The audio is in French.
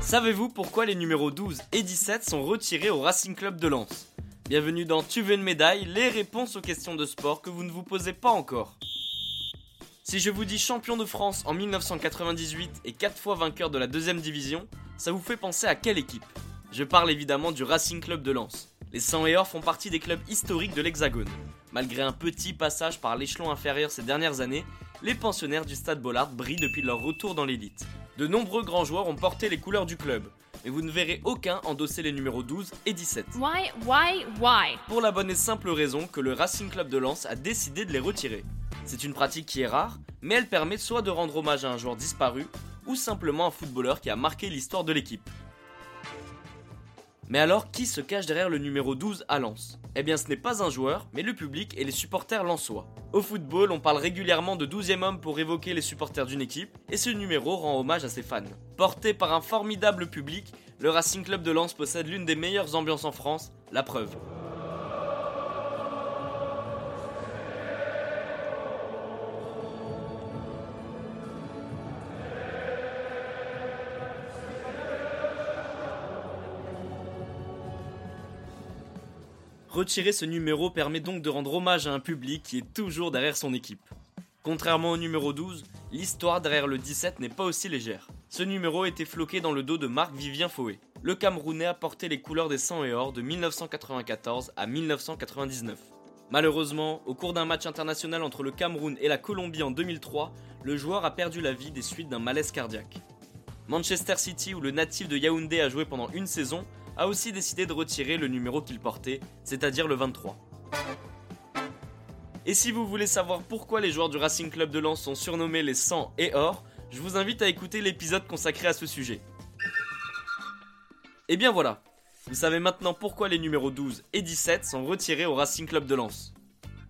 Savez-vous pourquoi les numéros 12 et 17 sont retirés au Racing Club de Lens? Bienvenue dans Tu veux une médaille, les réponses aux questions de sport que vous ne vous posez pas encore. Si je vous dis champion de France en 1998 et 4 fois vainqueur de la deuxième division, ça vous fait penser à quelle équipe? Je parle évidemment du Racing Club de Lens. Les 100 et or font partie des clubs historiques de l'Hexagone. Malgré un petit passage par l'échelon inférieur ces dernières années, les pensionnaires du Stade Bollard brillent depuis leur retour dans l'élite. De nombreux grands joueurs ont porté les couleurs du club, mais vous ne verrez aucun endosser les numéros 12 et 17. Why, why, why? Pour la bonne et simple raison que le Racing Club de Lens a décidé de les retirer. C'est une pratique qui est rare, mais elle permet soit de rendre hommage à un joueur disparu, ou simplement un footballeur qui a marqué l'histoire de l'équipe. Mais alors, qui se cache derrière le numéro 12 à Lens? Eh bien, ce n'est pas un joueur, mais le public et les supporters lensois. Au football, on parle régulièrement de 12e homme pour évoquer les supporters d'une équipe, et ce numéro rend hommage à ses fans. Porté par un formidable public, le Racing Club de Lens possède l'une des meilleures ambiances en France, la preuve. Retirer ce numéro permet donc de rendre hommage à un public qui est toujours derrière son équipe. Contrairement au numéro 12, l'histoire derrière le 17 n'est pas aussi légère. Ce numéro était floqué dans le dos de Marc-Vivien Fouet. Le Camerounais a porté les couleurs des 100 et or de 1994 à 1999. Malheureusement, au cours d'un match international entre le Cameroun et la Colombie en 2003, le joueur a perdu la vie des suites d'un malaise cardiaque. Manchester City, où le natif de Yaoundé a joué pendant une saison, a aussi décidé de retirer le numéro qu'il portait, c'est-à-dire le 23. Et si vous voulez savoir pourquoi les joueurs du Racing Club de Lens sont surnommés les 100 et or, je vous invite à écouter l'épisode consacré à ce sujet. Et bien voilà, vous savez maintenant pourquoi les numéros 12 et 17 sont retirés au Racing Club de Lens.